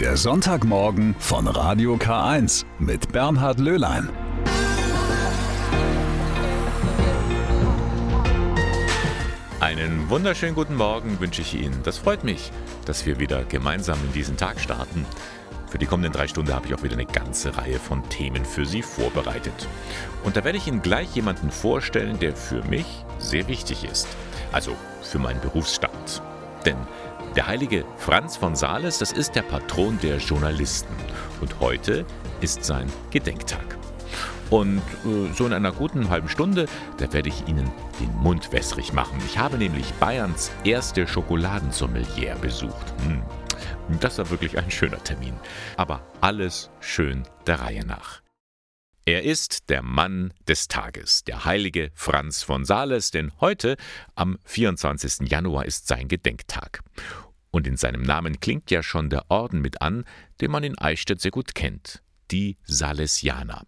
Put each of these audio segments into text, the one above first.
Der Sonntagmorgen von Radio K1 mit Bernhard Löhlein. Einen wunderschönen guten Morgen wünsche ich Ihnen. Das freut mich, dass wir wieder gemeinsam in diesen Tag starten. Für die kommenden drei Stunden habe ich auch wieder eine ganze Reihe von Themen für Sie vorbereitet. Und da werde ich Ihnen gleich jemanden vorstellen, der für mich sehr wichtig ist. Also für meinen Berufsstand. Denn der heilige Franz von Sales, das ist der Patron der Journalisten. Und heute ist sein Gedenktag. Und äh, so in einer guten halben Stunde, da werde ich Ihnen den Mund wässrig machen. Ich habe nämlich Bayerns erste Schokoladensommelier besucht. Hm. Das war wirklich ein schöner Termin. Aber alles schön der Reihe nach. Er ist der Mann des Tages, der heilige Franz von Sales, denn heute, am 24. Januar, ist sein Gedenktag. Und in seinem Namen klingt ja schon der Orden mit an, den man in Eichstätt sehr gut kennt, die Salesianer.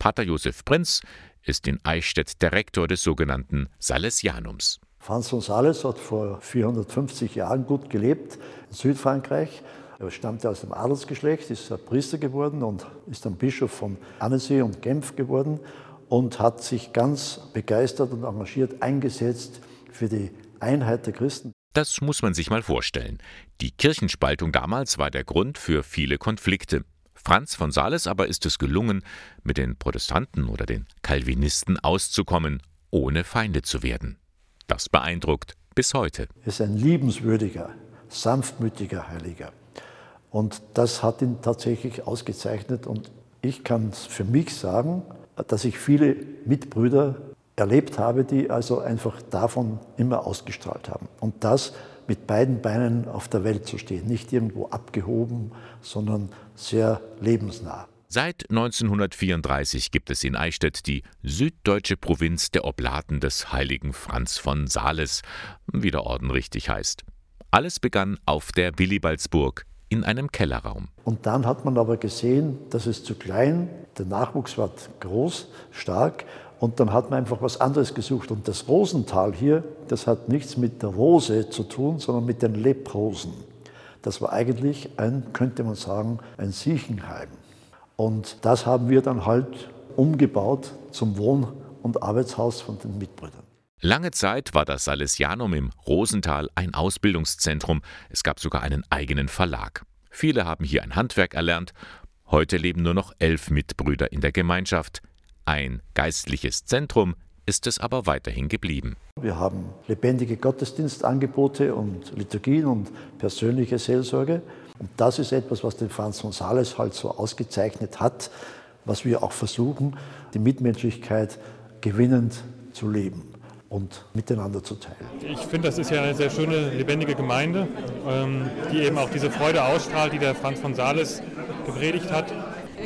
Pater Josef Prinz ist in Eichstätt der Rektor des sogenannten Salesianums. Franz von Sales hat vor 450 Jahren gut gelebt in Südfrankreich. Er stammte aus dem Adelsgeschlecht, ist Priester geworden und ist dann Bischof von Annecy und Genf geworden und hat sich ganz begeistert und engagiert eingesetzt für die Einheit der Christen. Das muss man sich mal vorstellen. Die Kirchenspaltung damals war der Grund für viele Konflikte. Franz von Sales aber ist es gelungen, mit den Protestanten oder den Calvinisten auszukommen, ohne Feinde zu werden. Das beeindruckt bis heute. Er ist ein liebenswürdiger, sanftmütiger Heiliger. Und das hat ihn tatsächlich ausgezeichnet. Und ich kann für mich sagen, dass ich viele Mitbrüder erlebt habe, die also einfach davon immer ausgestrahlt haben. Und das mit beiden Beinen auf der Welt zu stehen, nicht irgendwo abgehoben, sondern sehr lebensnah. Seit 1934 gibt es in Eichstätt die süddeutsche Provinz der Oblaten des heiligen Franz von Sales, wie der Orden richtig heißt. Alles begann auf der Willibaldsburg in einem Kellerraum. Und dann hat man aber gesehen, das ist zu klein, der Nachwuchs war groß, stark und dann hat man einfach was anderes gesucht. Und das Rosental hier, das hat nichts mit der Rose zu tun, sondern mit den Leprosen. Das war eigentlich ein, könnte man sagen, ein Siechenheim. Und das haben wir dann halt umgebaut zum Wohn- und Arbeitshaus von den Mitbrüdern. Lange Zeit war das Salesianum im Rosental ein Ausbildungszentrum. Es gab sogar einen eigenen Verlag. Viele haben hier ein Handwerk erlernt. Heute leben nur noch elf Mitbrüder in der Gemeinschaft. Ein geistliches Zentrum ist es aber weiterhin geblieben. Wir haben lebendige Gottesdienstangebote und Liturgien und persönliche Seelsorge. Und das ist etwas, was den Franz von Sales halt so ausgezeichnet hat, was wir auch versuchen, die Mitmenschlichkeit gewinnend zu leben und miteinander zu teilen. Ich finde, das ist ja eine sehr schöne, lebendige Gemeinde, ähm, die eben auch diese Freude ausstrahlt, die der Franz von Sales gepredigt hat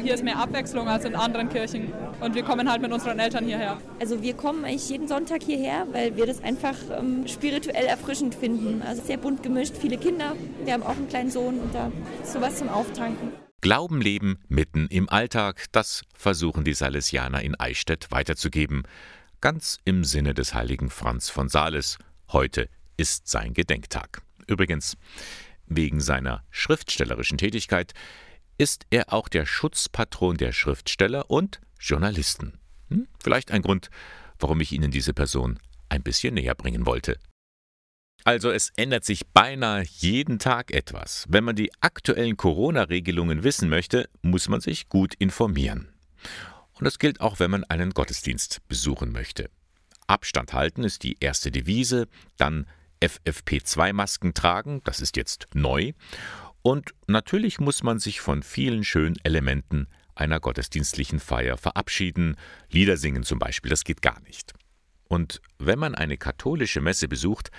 hier ist mehr Abwechslung als in anderen Kirchen. Und wir kommen halt mit unseren Eltern hierher. Also wir kommen eigentlich jeden Sonntag hierher, weil wir das einfach ähm, spirituell erfrischend finden. Also sehr bunt gemischt, viele Kinder. Wir haben auch einen kleinen Sohn und da ist sowas zum Auftanken. Glauben leben mitten im Alltag, das versuchen die Salesianer in Eichstätt weiterzugeben. Ganz im Sinne des heiligen Franz von Sales. Heute ist sein Gedenktag. Übrigens, wegen seiner schriftstellerischen Tätigkeit ist er auch der Schutzpatron der Schriftsteller und Journalisten. Hm? Vielleicht ein Grund, warum ich Ihnen diese Person ein bisschen näher bringen wollte. Also es ändert sich beinahe jeden Tag etwas. Wenn man die aktuellen Corona-Regelungen wissen möchte, muss man sich gut informieren. Und das gilt auch, wenn man einen Gottesdienst besuchen möchte. Abstand halten ist die erste Devise, dann FFP2-Masken tragen, das ist jetzt neu, und natürlich muss man sich von vielen schönen Elementen einer gottesdienstlichen Feier verabschieden, Lieder singen zum Beispiel, das geht gar nicht. Und wenn man eine katholische Messe besucht,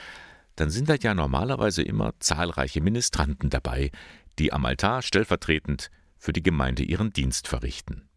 dann sind da ja normalerweise immer zahlreiche Ministranten dabei, die am Altar stellvertretend für die Gemeinde ihren Dienst verrichten.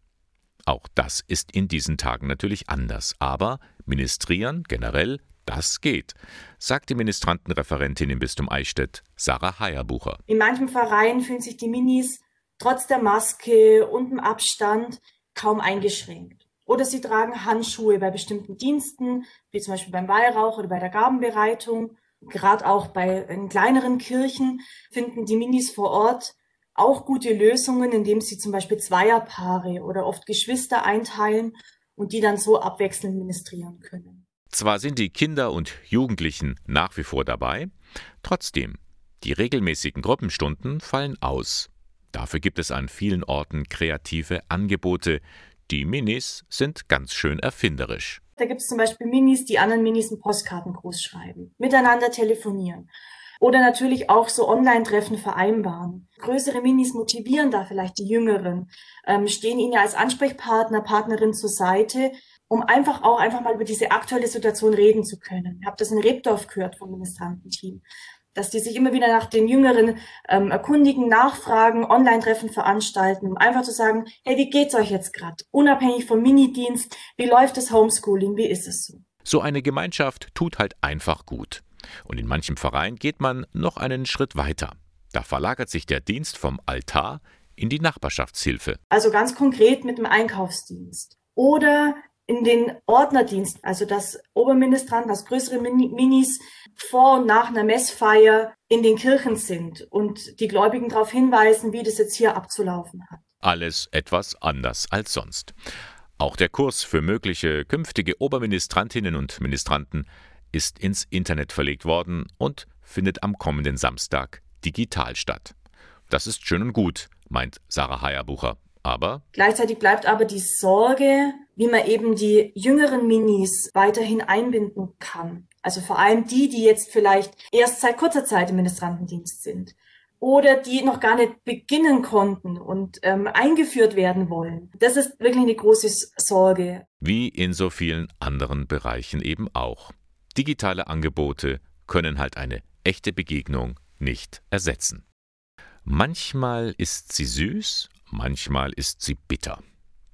Auch das ist in diesen Tagen natürlich anders, aber ministrieren generell das geht, sagt die Ministrantenreferentin im Bistum Eichstätt, Sarah Heierbucher. In manchen Vereinen fühlen sich die Minis trotz der Maske und dem Abstand kaum eingeschränkt. Oder sie tragen Handschuhe bei bestimmten Diensten, wie zum Beispiel beim Weihrauch oder bei der Gabenbereitung. Gerade auch bei in kleineren Kirchen finden die Minis vor Ort auch gute Lösungen, indem sie zum Beispiel Zweierpaare oder oft Geschwister einteilen und die dann so abwechselnd ministrieren können. Zwar sind die Kinder und Jugendlichen nach wie vor dabei, trotzdem, die regelmäßigen Gruppenstunden fallen aus. Dafür gibt es an vielen Orten kreative Angebote. Die Minis sind ganz schön erfinderisch. Da gibt es zum Beispiel Minis, die anderen Minis einen Postkartengruß schreiben, miteinander telefonieren. Oder natürlich auch so Online-Treffen vereinbaren. Größere Minis motivieren da vielleicht die Jüngeren, ähm, stehen ihnen ja als Ansprechpartner, Partnerin zur Seite, um einfach auch einfach mal über diese aktuelle Situation reden zu können. Ich habe das in Rebdorf gehört vom Ministrantenteam dass die sich immer wieder nach den Jüngeren ähm, erkundigen, nachfragen, Online-Treffen veranstalten, um einfach zu sagen, hey, wie geht's euch jetzt gerade? Unabhängig vom Minidienst, wie läuft das Homeschooling, wie ist es so? So eine Gemeinschaft tut halt einfach gut. Und in manchem Verein geht man noch einen Schritt weiter. Da verlagert sich der Dienst vom Altar in die Nachbarschaftshilfe. Also ganz konkret mit dem Einkaufsdienst. Oder in den Ordnerdienst, also das Oberministranten, das größere Minis vor und nach einer Messfeier in den Kirchen sind und die Gläubigen darauf hinweisen, wie das jetzt hier abzulaufen hat. Alles etwas anders als sonst. Auch der Kurs für mögliche künftige Oberministrantinnen und Ministranten ist ins Internet verlegt worden und findet am kommenden Samstag digital statt. Das ist schön und gut, meint Sarah Heierbucher. Aber gleichzeitig bleibt aber die Sorge, wie man eben die jüngeren Minis weiterhin einbinden kann. Also vor allem die, die jetzt vielleicht erst seit kurzer Zeit im Ministrantendienst sind oder die noch gar nicht beginnen konnten und ähm, eingeführt werden wollen. Das ist wirklich eine große Sorge. Wie in so vielen anderen Bereichen eben auch. Digitale Angebote können halt eine echte Begegnung nicht ersetzen. Manchmal ist sie süß, manchmal ist sie bitter.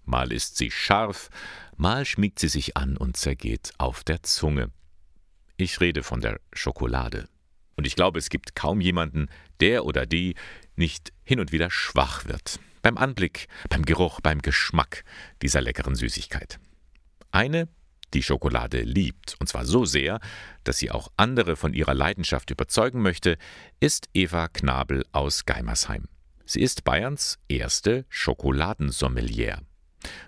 Mal ist sie scharf, mal schmiegt sie sich an und zergeht auf der Zunge. Ich rede von der Schokolade. Und ich glaube, es gibt kaum jemanden, der oder die nicht hin und wieder schwach wird. Beim Anblick, beim Geruch, beim Geschmack dieser leckeren Süßigkeit. Eine, die Schokolade liebt, und zwar so sehr, dass sie auch andere von ihrer Leidenschaft überzeugen möchte, ist Eva Knabel aus Geimersheim. Sie ist Bayerns erste Schokoladensommelier.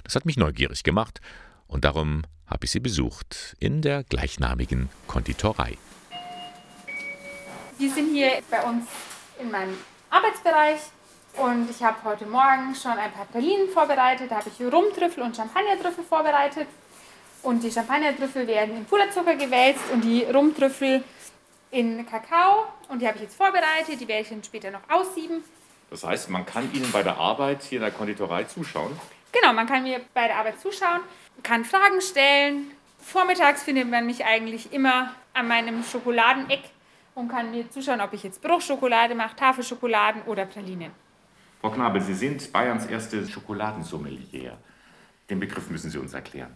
Das hat mich neugierig gemacht und darum habe ich sie besucht in der gleichnamigen Konditorei. Wir sind hier bei uns in meinem Arbeitsbereich und ich habe heute Morgen schon ein paar Pralinen vorbereitet. Da habe ich Rumtrüffel und Champagnertrüffel vorbereitet. Und die Champagnertrüffel werden in Puderzucker gewälzt und die Rumtrüffel in Kakao. Und die habe ich jetzt vorbereitet. Die werde ich dann später noch aussieben. Das heißt, man kann Ihnen bei der Arbeit hier in der Konditorei zuschauen? Genau, man kann mir bei der Arbeit zuschauen, kann Fragen stellen. Vormittags findet man mich eigentlich immer an meinem Schokoladeneck und kann mir zuschauen, ob ich jetzt Bruchschokolade mache, Tafelschokoladen oder Pralinen. Frau Knabel, Sie sind Bayerns erste Schokoladensommelier. Den Begriff müssen Sie uns erklären.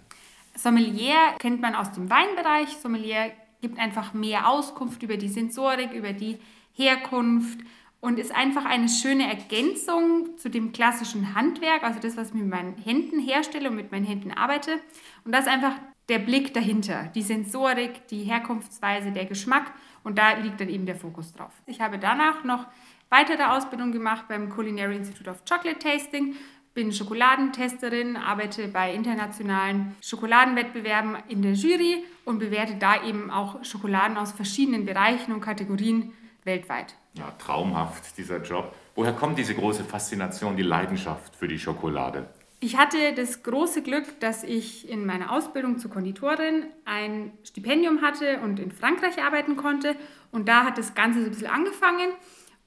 Sommelier kennt man aus dem Weinbereich. Sommelier gibt einfach mehr Auskunft über die Sensorik, über die Herkunft und ist einfach eine schöne Ergänzung zu dem klassischen Handwerk, also das, was ich mit meinen Händen herstelle und mit meinen Händen arbeite. Und das ist einfach der Blick dahinter, die Sensorik, die Herkunftsweise, der Geschmack und da liegt dann eben der Fokus drauf. Ich habe danach noch weitere Ausbildung gemacht beim Culinary Institute of Chocolate Tasting, bin Schokoladentesterin, arbeite bei internationalen Schokoladenwettbewerben in der Jury und bewerte da eben auch Schokoladen aus verschiedenen Bereichen und Kategorien weltweit. Ja, traumhaft, dieser Job. Woher kommt diese große Faszination, die Leidenschaft für die Schokolade? Ich hatte das große Glück, dass ich in meiner Ausbildung zur Konditorin ein Stipendium hatte und in Frankreich arbeiten konnte. Und da hat das Ganze so ein bisschen angefangen.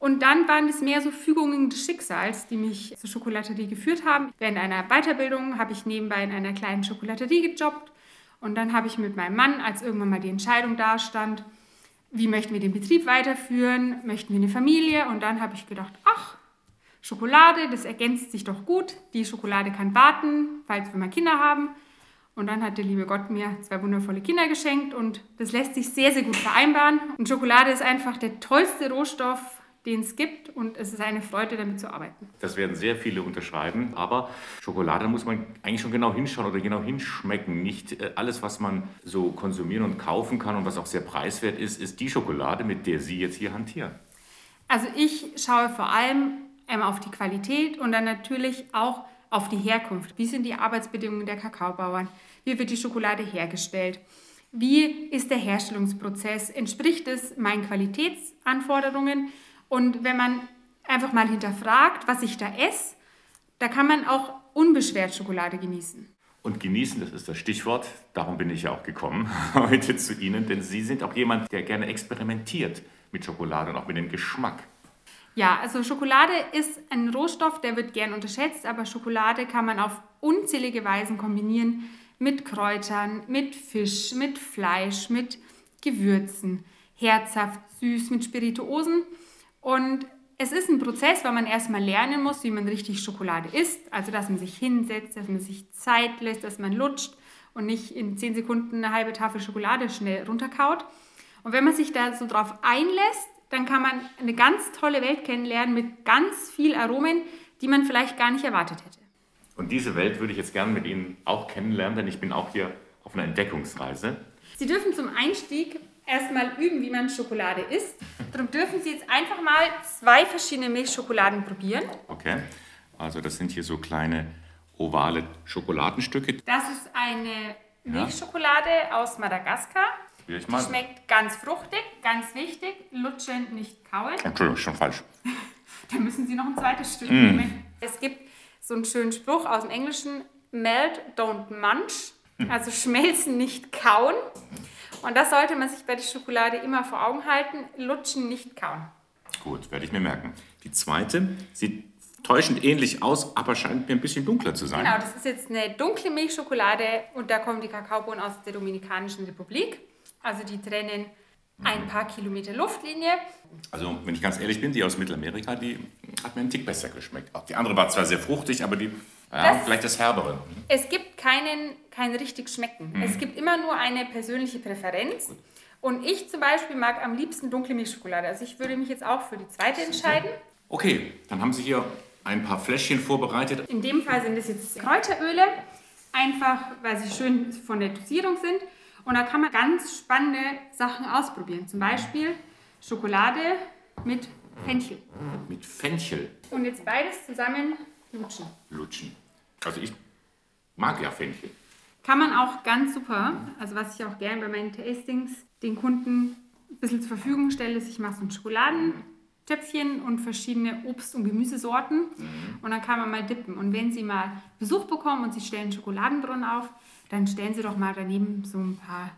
Und dann waren es mehr so Fügungen des Schicksals, die mich zur Schokolaterie geführt haben. Während einer Weiterbildung habe ich nebenbei in einer kleinen Schokolaterie gejobbt. Und dann habe ich mit meinem Mann, als irgendwann mal die Entscheidung dastand, wie möchten wir den Betrieb weiterführen, möchten wir eine Familie und dann habe ich gedacht, ach, Schokolade, das ergänzt sich doch gut, die Schokolade kann warten, falls wir mal Kinder haben. Und dann hat der liebe Gott mir zwei wundervolle Kinder geschenkt und das lässt sich sehr, sehr gut vereinbaren. Und Schokolade ist einfach der tollste Rohstoff, den es gibt und es ist eine Freude, damit zu arbeiten. Das werden sehr viele unterschreiben, aber Schokolade muss man eigentlich schon genau hinschauen oder genau hinschmecken. Nicht äh, alles, was man so konsumieren und kaufen kann und was auch sehr preiswert ist, ist die Schokolade, mit der Sie jetzt hier hantieren. Also ich schaue vor allem einmal auf die Qualität und dann natürlich auch auf die Herkunft. Wie sind die Arbeitsbedingungen der Kakaobauern? Wie wird die Schokolade hergestellt? Wie ist der Herstellungsprozess? Entspricht es meinen Qualitätsanforderungen? Und wenn man einfach mal hinterfragt, was ich da esse, da kann man auch unbeschwert Schokolade genießen. Und genießen, das ist das Stichwort. Darum bin ich ja auch gekommen heute zu Ihnen, denn Sie sind auch jemand, der gerne experimentiert mit Schokolade und auch mit dem Geschmack. Ja, also Schokolade ist ein Rohstoff, der wird gern unterschätzt, aber Schokolade kann man auf unzählige Weisen kombinieren mit Kräutern, mit Fisch, mit Fleisch, mit Gewürzen, herzhaft, süß, mit Spirituosen. Und es ist ein Prozess, weil man erstmal lernen muss, wie man richtig Schokolade isst. Also, dass man sich hinsetzt, dass man sich Zeit lässt, dass man lutscht und nicht in 10 Sekunden eine halbe Tafel Schokolade schnell runterkaut. Und wenn man sich da so drauf einlässt, dann kann man eine ganz tolle Welt kennenlernen mit ganz viel Aromen, die man vielleicht gar nicht erwartet hätte. Und diese Welt würde ich jetzt gerne mit Ihnen auch kennenlernen, denn ich bin auch hier auf einer Entdeckungsreise. Sie dürfen zum Einstieg erstmal üben, wie man Schokolade isst. Darum dürfen Sie jetzt einfach mal zwei verschiedene Milchschokoladen probieren. Okay, also das sind hier so kleine ovale Schokoladenstücke. Das ist eine Milchschokolade ja. aus Madagaskar. Die schmeckt ganz fruchtig, ganz wichtig, lutschen, nicht kauen. Entschuldigung, schon falsch. da müssen Sie noch ein zweites Stück mm. nehmen. Es gibt so einen schönen Spruch aus dem Englischen, melt, don't munch, also schmelzen, nicht kauen. Und das sollte man sich bei der Schokolade immer vor Augen halten, lutschen, nicht kauen. Gut, werde ich mir merken. Die zweite sieht täuschend ähnlich aus, aber scheint mir ein bisschen dunkler zu sein. Genau, das ist jetzt eine dunkle Milchschokolade und da kommen die Kakaobohnen aus der Dominikanischen Republik. Also die trennen ein paar Kilometer Luftlinie. Also, wenn ich ganz ehrlich bin, die aus Mittelamerika, die hat mir einen Tick besser geschmeckt. Die andere war zwar sehr fruchtig, aber die, ja, das, vielleicht das Herbere. Es gibt keinen, kein richtig Schmecken. Mhm. Es gibt immer nur eine persönliche Präferenz. Gut. Und ich zum Beispiel mag am liebsten dunkle Milchschokolade. Also ich würde mich jetzt auch für die zweite entscheiden. Okay, dann haben Sie hier ein paar Fläschchen vorbereitet. In dem Fall sind es jetzt Kräuteröle, einfach weil sie schön von der Dosierung sind. Und da kann man ganz spannende Sachen ausprobieren. Zum Beispiel Schokolade mit Fenchel. Mit Fenchel. Und jetzt beides zusammen lutschen. Lutschen. Also ich mag ja Fenchel. Kann man auch ganz super, also was ich auch gerne bei meinen Tastings den Kunden ein bisschen zur Verfügung stelle, ist, ich mache so ein Schokoladentöpfchen und verschiedene Obst- und Gemüsesorten mhm. und dann kann man mal dippen. Und wenn Sie mal Besuch bekommen und Sie stellen Schokoladenbrunnen auf, dann stellen Sie doch mal daneben so ein paar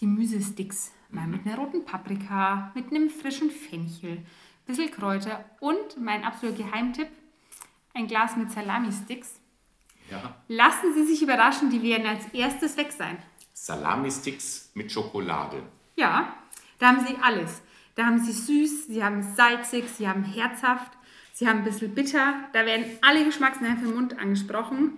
Gemüsesticks. Mal mit einer roten Paprika, mit einem frischen Fenchel, ein bisschen Kräuter und mein absoluter Geheimtipp, ein Glas mit Salami-Sticks. Ja. Lassen Sie sich überraschen, die werden als erstes weg sein. Salami-Sticks mit Schokolade. Ja, da haben Sie alles. Da haben Sie süß, Sie haben salzig, Sie haben herzhaft, Sie haben ein bisschen bitter. Da werden alle Geschmacksnerven im Mund angesprochen.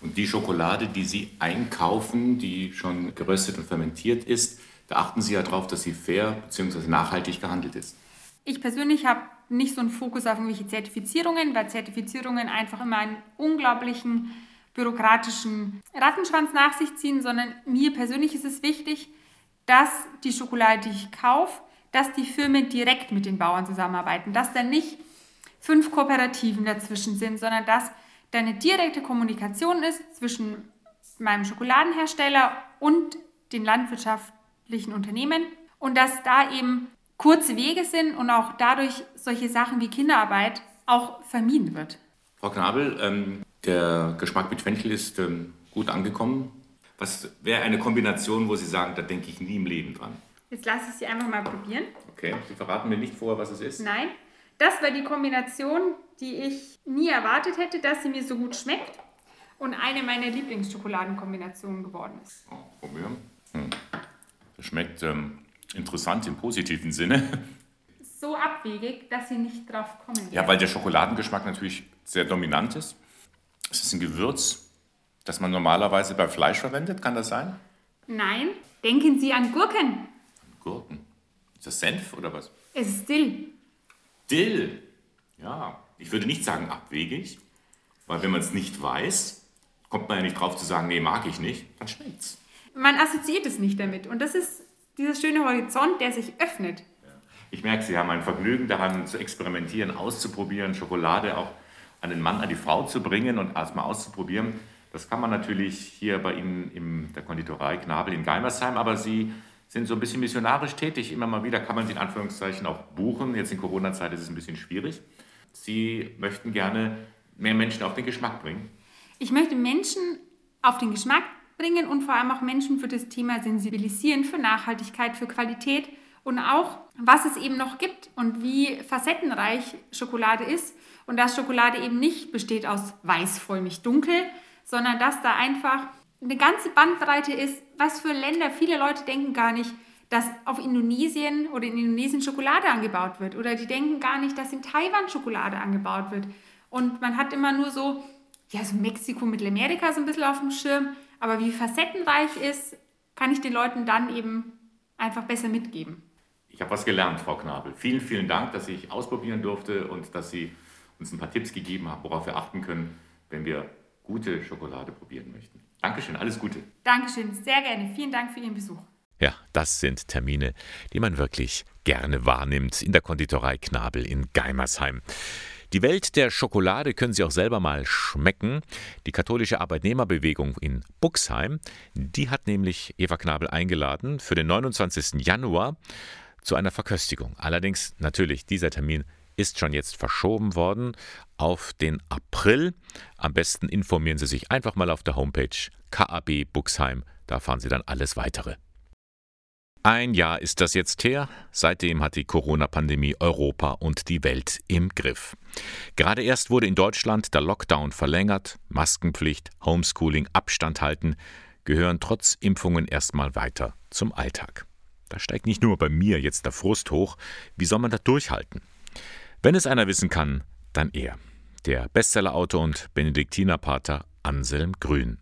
Und die Schokolade, die Sie einkaufen, die schon geröstet und fermentiert ist, da achten Sie ja darauf, dass sie fair bzw. nachhaltig gehandelt ist. Ich persönlich habe nicht so einen Fokus auf irgendwelche Zertifizierungen, weil Zertifizierungen einfach immer einen unglaublichen bürokratischen Rattenschwanz nach sich ziehen, sondern mir persönlich ist es wichtig, dass die Schokolade, die ich kaufe, dass die Firmen direkt mit den Bauern zusammenarbeiten, dass da nicht fünf Kooperativen dazwischen sind, sondern dass da eine direkte Kommunikation ist zwischen meinem Schokoladenhersteller und den landwirtschaftlichen Unternehmen und dass da eben kurze Wege sind und auch dadurch solche Sachen wie Kinderarbeit auch vermieden wird. Frau Knabel, ähm, der Geschmack mit Fenchel ist ähm, gut angekommen. Was wäre eine Kombination, wo Sie sagen, da denke ich nie im Leben dran? Jetzt lasse ich Sie einfach mal probieren. Okay, Sie verraten mir nicht vorher, was es ist? Nein, das war die Kombination, die ich nie erwartet hätte, dass sie mir so gut schmeckt und eine meiner Lieblingsschokoladenkombinationen geworden ist. Oh, probieren. Hm. Das schmeckt ähm, interessant im positiven Sinne. So abwegig, dass Sie nicht drauf kommen. Ja, weil der Schokoladengeschmack natürlich sehr dominant ist. Es ist ein Gewürz, das man normalerweise bei Fleisch verwendet. Kann das sein? Nein. Denken Sie an Gurken. Gurken? Ist das Senf oder was? Es ist Dill. Dill. Ja, ich würde nicht sagen abwegig, weil wenn man es nicht weiß, kommt man ja nicht drauf zu sagen, nee, mag ich nicht, dann schmeckt's. Man assoziiert es nicht damit und das ist dieser schöne Horizont, der sich öffnet. Ich merke, Sie haben ein Vergnügen daran zu experimentieren, auszuprobieren, Schokolade auch an den Mann, an die Frau zu bringen und erstmal auszuprobieren. Das kann man natürlich hier bei Ihnen in der Konditorei Knabel in Geimersheim, aber Sie sind so ein bisschen missionarisch tätig. Immer mal wieder kann man Sie in Anführungszeichen auch buchen. Jetzt in Corona-Zeit ist es ein bisschen schwierig. Sie möchten gerne mehr Menschen auf den Geschmack bringen. Ich möchte Menschen auf den Geschmack bringen und vor allem auch Menschen für das Thema sensibilisieren, für Nachhaltigkeit, für Qualität und auch, was es eben noch gibt und wie facettenreich Schokolade ist und dass Schokolade eben nicht besteht aus weiß, vollmilch, dunkel, sondern dass da einfach eine ganze Bandbreite ist, was für Länder, viele Leute denken gar nicht, dass auf Indonesien oder in Indonesien Schokolade angebaut wird oder die denken gar nicht, dass in Taiwan Schokolade angebaut wird. Und man hat immer nur so, ja, so Mexiko, Mittelamerika so ein bisschen auf dem Schirm, aber wie facettenreich ist, kann ich den Leuten dann eben einfach besser mitgeben. Ich habe was gelernt, Frau Knabel. Vielen, vielen Dank, dass ich ausprobieren durfte und dass Sie uns ein paar Tipps gegeben haben, worauf wir achten können, wenn wir gute Schokolade probieren möchten. Dankeschön, alles Gute. Dankeschön, sehr gerne. Vielen Dank für Ihren Besuch. Ja, das sind Termine, die man wirklich gerne wahrnimmt in der Konditorei Knabel in Geimersheim. Die Welt der Schokolade können Sie auch selber mal schmecken. Die katholische Arbeitnehmerbewegung in Buxheim, die hat nämlich Eva Knabel eingeladen für den 29. Januar zu einer Verköstigung. Allerdings natürlich dieser Termin ist schon jetzt verschoben worden auf den April. Am besten informieren Sie sich einfach mal auf der Homepage KAB Buxheim. Da erfahren Sie dann alles weitere. Ein Jahr ist das jetzt her. Seitdem hat die Corona-Pandemie Europa und die Welt im Griff. Gerade erst wurde in Deutschland der Lockdown verlängert. Maskenpflicht, Homeschooling, Abstand halten gehören trotz Impfungen erstmal weiter zum Alltag. Da steigt nicht nur bei mir jetzt der Frust hoch. Wie soll man da durchhalten? Wenn es einer wissen kann, dann er. Der Bestsellerautor und Benediktinerpater Anselm Grün.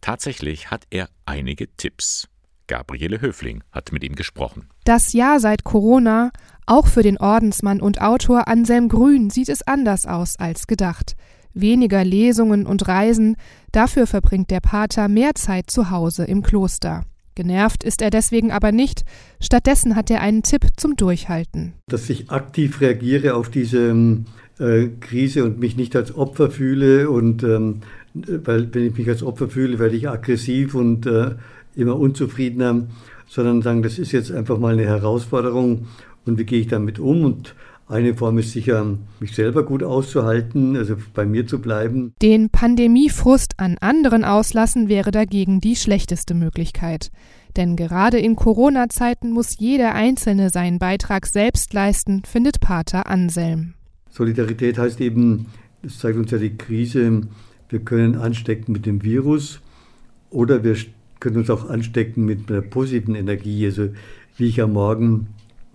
Tatsächlich hat er einige Tipps. Gabriele Höfling hat mit ihm gesprochen. Das Jahr seit Corona, auch für den Ordensmann und Autor Anselm Grün, sieht es anders aus als gedacht. Weniger Lesungen und Reisen, dafür verbringt der Pater mehr Zeit zu Hause im Kloster. Genervt ist er deswegen aber nicht. Stattdessen hat er einen Tipp zum Durchhalten. Dass ich aktiv reagiere auf diese ähm, äh, Krise und mich nicht als Opfer fühle und ähm, weil wenn ich mich als Opfer fühle, werde ich aggressiv und äh, immer unzufriedener, sondern sagen, das ist jetzt einfach mal eine Herausforderung und wie gehe ich damit um und eine Form ist sicher, mich selber gut auszuhalten, also bei mir zu bleiben. Den Pandemiefrust an anderen auslassen wäre dagegen die schlechteste Möglichkeit. Denn gerade in Corona-Zeiten muss jeder Einzelne seinen Beitrag selbst leisten, findet Pater Anselm. Solidarität heißt eben, das zeigt uns ja die Krise, wir können anstecken mit dem Virus oder wir können uns auch anstecken mit einer positiven Energie. Also wie ich am Morgen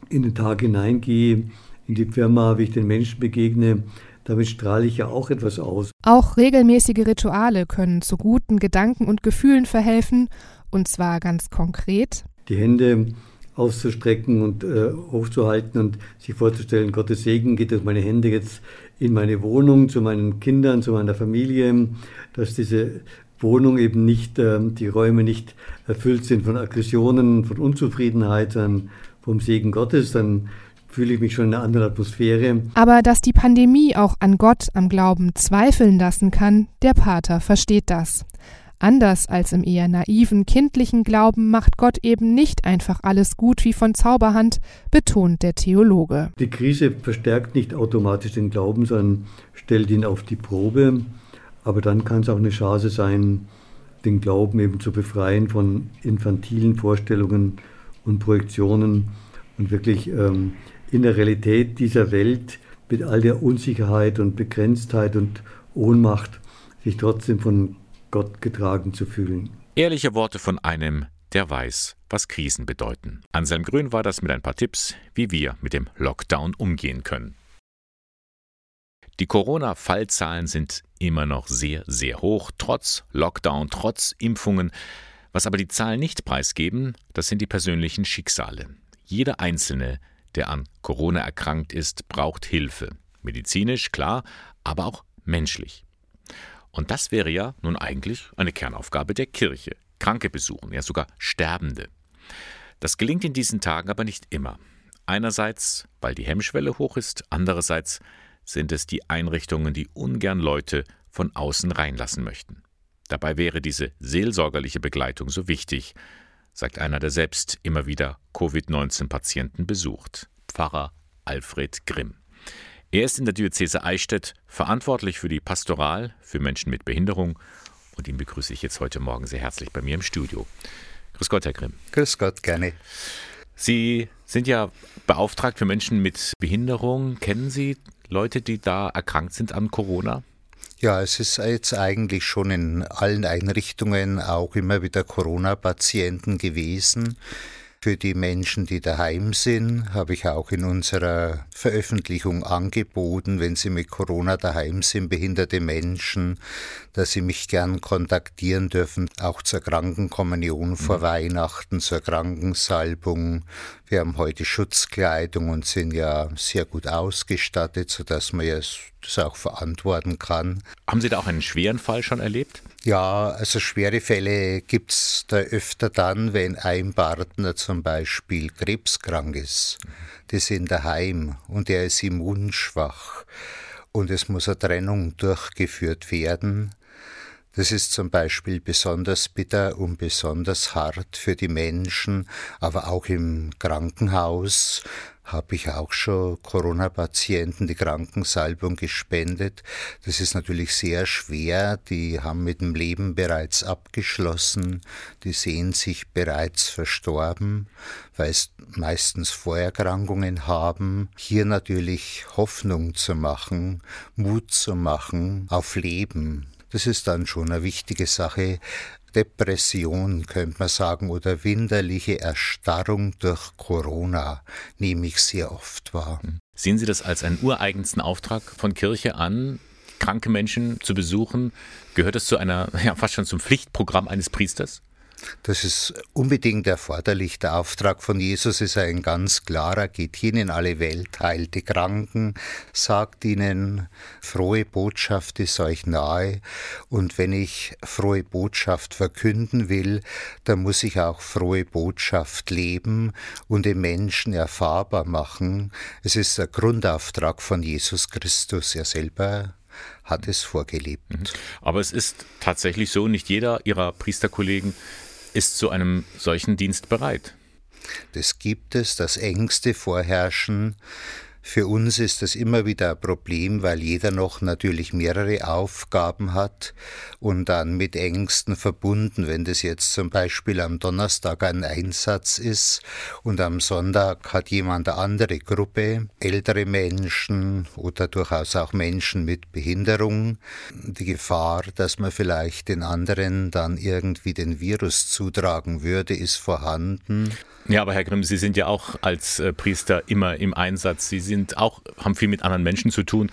in den Tag hineingehe, in die Firma, wie ich den Menschen begegne, damit strahle ich ja auch etwas aus. Auch regelmäßige Rituale können zu guten Gedanken und Gefühlen verhelfen, und zwar ganz konkret. Die Hände auszustrecken und äh, hochzuhalten und sich vorzustellen, Gottes Segen geht durch meine Hände jetzt in meine Wohnung, zu meinen Kindern, zu meiner Familie, dass diese Wohnung eben nicht, äh, die Räume nicht erfüllt sind von Aggressionen, von Unzufriedenheit, sondern vom Segen Gottes, dann fühle ich mich schon in einer anderen Atmosphäre. Aber dass die Pandemie auch an Gott, am Glauben zweifeln lassen kann, der Pater versteht das. Anders als im eher naiven, kindlichen Glauben macht Gott eben nicht einfach alles gut wie von Zauberhand, betont der Theologe. Die Krise verstärkt nicht automatisch den Glauben, sondern stellt ihn auf die Probe. Aber dann kann es auch eine Chance sein, den Glauben eben zu befreien von infantilen Vorstellungen und Projektionen und wirklich ähm, in der Realität dieser Welt mit all der Unsicherheit und Begrenztheit und Ohnmacht sich trotzdem von Gott getragen zu fühlen. Ehrliche Worte von einem, der weiß, was Krisen bedeuten. Anselm Grün war das mit ein paar Tipps, wie wir mit dem Lockdown umgehen können. Die Corona-Fallzahlen sind immer noch sehr, sehr hoch, trotz Lockdown, trotz Impfungen. Was aber die Zahlen nicht preisgeben, das sind die persönlichen Schicksale. Jeder Einzelne, der an Corona erkrankt ist, braucht Hilfe. Medizinisch, klar, aber auch menschlich. Und das wäre ja nun eigentlich eine Kernaufgabe der Kirche. Kranke besuchen, ja sogar Sterbende. Das gelingt in diesen Tagen aber nicht immer. Einerseits, weil die Hemmschwelle hoch ist, andererseits sind es die Einrichtungen, die ungern Leute von außen reinlassen möchten. Dabei wäre diese seelsorgerliche Begleitung so wichtig, sagt einer, der selbst immer wieder Covid-19-Patienten besucht, Pfarrer Alfred Grimm. Er ist in der Diözese Eichstätt verantwortlich für die Pastoral für Menschen mit Behinderung und ihn begrüße ich jetzt heute Morgen sehr herzlich bei mir im Studio. Grüß Gott, Herr Grimm. Grüß Gott, gerne. Sie sind ja beauftragt für Menschen mit Behinderung. Kennen Sie Leute, die da erkrankt sind an Corona? Ja, es ist jetzt eigentlich schon in allen Einrichtungen auch immer wieder Corona-Patienten gewesen. Für die Menschen, die daheim sind, habe ich auch in unserer Veröffentlichung angeboten, wenn sie mit Corona daheim sind, behinderte Menschen, dass sie mich gern kontaktieren dürfen, auch zur Krankenkommunion vor mhm. Weihnachten, zur Krankensalbung. Wir haben heute Schutzkleidung und sind ja sehr gut ausgestattet, sodass man ja das auch verantworten kann. Haben Sie da auch einen schweren Fall schon erlebt? Ja, also schwere Fälle gibt es da öfter dann, wenn ein Partner zum Beispiel krebskrank ist. Die sind daheim und er ist immunschwach und es muss eine Trennung durchgeführt werden. Das ist zum Beispiel besonders bitter und besonders hart für die Menschen, aber auch im Krankenhaus habe ich auch schon Corona-Patienten die Krankensalbung gespendet. Das ist natürlich sehr schwer. Die haben mit dem Leben bereits abgeschlossen. Die sehen sich bereits verstorben, weil es meistens Vorerkrankungen haben. Hier natürlich Hoffnung zu machen, Mut zu machen auf Leben. Das ist dann schon eine wichtige Sache, Depression, könnte man sagen, oder winterliche Erstarrung durch Corona nehme ich sehr oft wahr. Sehen Sie das als einen ureigensten Auftrag von Kirche an, kranke Menschen zu besuchen? Gehört das zu einer, ja, fast schon zum Pflichtprogramm eines Priesters? Das ist unbedingt erforderlich. Der Auftrag von Jesus ist ein ganz klarer. Geht hin in alle Welt, heilt die Kranken, sagt ihnen, frohe Botschaft ist euch nahe. Und wenn ich frohe Botschaft verkünden will, dann muss ich auch frohe Botschaft leben und den Menschen erfahrbar machen. Es ist der Grundauftrag von Jesus Christus. Er selber hat es vorgelebt. Mhm. Aber es ist tatsächlich so, nicht jeder Ihrer Priesterkollegen ist zu einem solchen Dienst bereit. Das gibt es, dass Ängste vorherrschen, für uns ist das immer wieder ein Problem, weil jeder noch natürlich mehrere Aufgaben hat und dann mit Ängsten verbunden, wenn das jetzt zum Beispiel am Donnerstag ein Einsatz ist und am Sonntag hat jemand eine andere Gruppe, ältere Menschen oder durchaus auch Menschen mit Behinderung. Die Gefahr, dass man vielleicht den anderen dann irgendwie den Virus zutragen würde, ist vorhanden. Ja, aber Herr Grimm, Sie sind ja auch als äh, Priester immer im Einsatz. Sie sind auch, haben viel mit anderen Menschen zu tun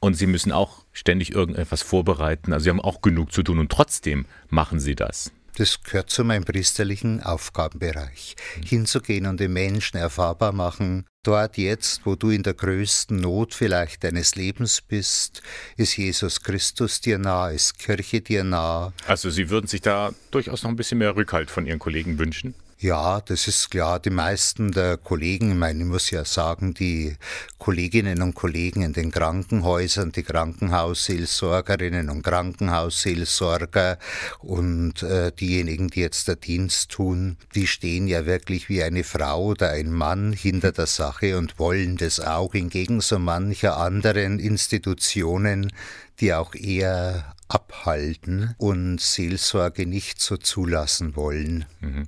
und Sie müssen auch ständig irgendetwas vorbereiten. Also Sie haben auch genug zu tun und trotzdem machen Sie das. Das gehört zu meinem priesterlichen Aufgabenbereich. Mhm. Hinzugehen und den Menschen erfahrbar machen. Dort jetzt, wo du in der größten Not vielleicht deines Lebens bist, ist Jesus Christus dir nah, ist Kirche dir nah. Also Sie würden sich da durchaus noch ein bisschen mehr Rückhalt von Ihren Kollegen wünschen? Ja, das ist klar. Die meisten der Kollegen, ich meine, ich muss ja sagen, die Kolleginnen und Kollegen in den Krankenhäusern, die Krankenhausseelsorgerinnen und Krankenhausseelsorger und äh, diejenigen, die jetzt der Dienst tun, die stehen ja wirklich wie eine Frau oder ein Mann hinter der Sache und wollen das auch, hingegen so mancher anderen Institutionen, die auch eher abhalten und Seelsorge nicht so zulassen wollen. Mhm.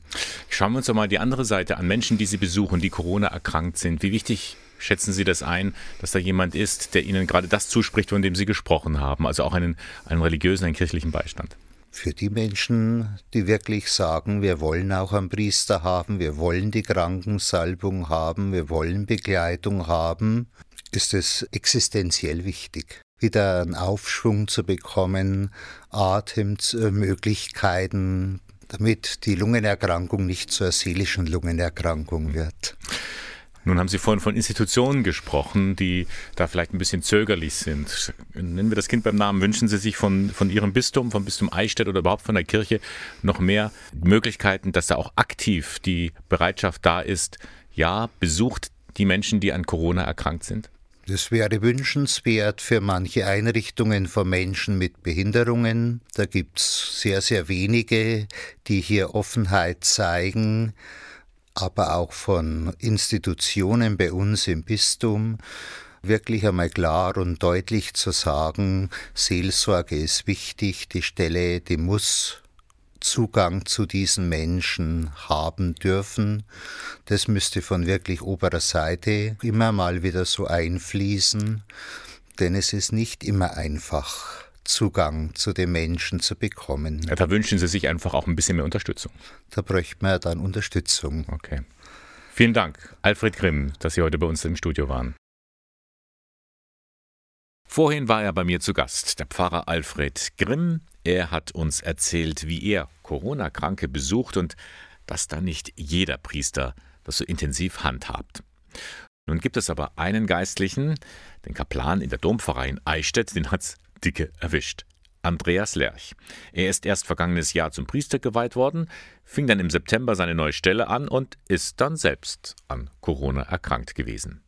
Schauen wir uns doch mal die andere Seite an. Menschen, die Sie besuchen, die Corona erkrankt sind. Wie wichtig schätzen Sie das ein, dass da jemand ist, der Ihnen gerade das zuspricht, von dem Sie gesprochen haben, also auch einen, einen religiösen, einen kirchlichen Beistand? Für die Menschen, die wirklich sagen, wir wollen auch einen Priester haben, wir wollen die Krankensalbung haben, wir wollen Begleitung haben, ist es existenziell wichtig wieder einen Aufschwung zu bekommen, Atemmöglichkeiten, damit die Lungenerkrankung nicht zur seelischen Lungenerkrankung wird. Nun haben Sie vorhin von Institutionen gesprochen, die da vielleicht ein bisschen zögerlich sind. Nennen wir das Kind beim Namen. Wünschen Sie sich von, von Ihrem Bistum, vom Bistum Eichstätt oder überhaupt von der Kirche noch mehr Möglichkeiten, dass da auch aktiv die Bereitschaft da ist, ja, besucht die Menschen, die an Corona erkrankt sind? Das wäre wünschenswert für manche Einrichtungen von Menschen mit Behinderungen. Da gibt es sehr, sehr wenige, die hier Offenheit zeigen, aber auch von Institutionen bei uns im Bistum wirklich einmal klar und deutlich zu sagen, Seelsorge ist wichtig, die Stelle, die muss Zugang zu diesen Menschen haben dürfen. Das müsste von wirklich oberer Seite immer mal wieder so einfließen, denn es ist nicht immer einfach. Zugang zu den Menschen zu bekommen. Ja, da wünschen Sie sich einfach auch ein bisschen mehr Unterstützung. Da bräuchte man ja dann Unterstützung. Okay. Vielen Dank, Alfred Grimm, dass Sie heute bei uns im Studio waren. Vorhin war er bei mir zu Gast, der Pfarrer Alfred Grimm. Er hat uns erzählt, wie er Corona-Kranke besucht und dass da nicht jeder Priester das so intensiv handhabt. Nun gibt es aber einen Geistlichen, den Kaplan in der Dompfarrei in Eichstätt, den hat's dicke erwischt. Andreas Lerch. Er ist erst vergangenes Jahr zum Priester geweiht worden, fing dann im September seine neue Stelle an und ist dann selbst an Corona erkrankt gewesen.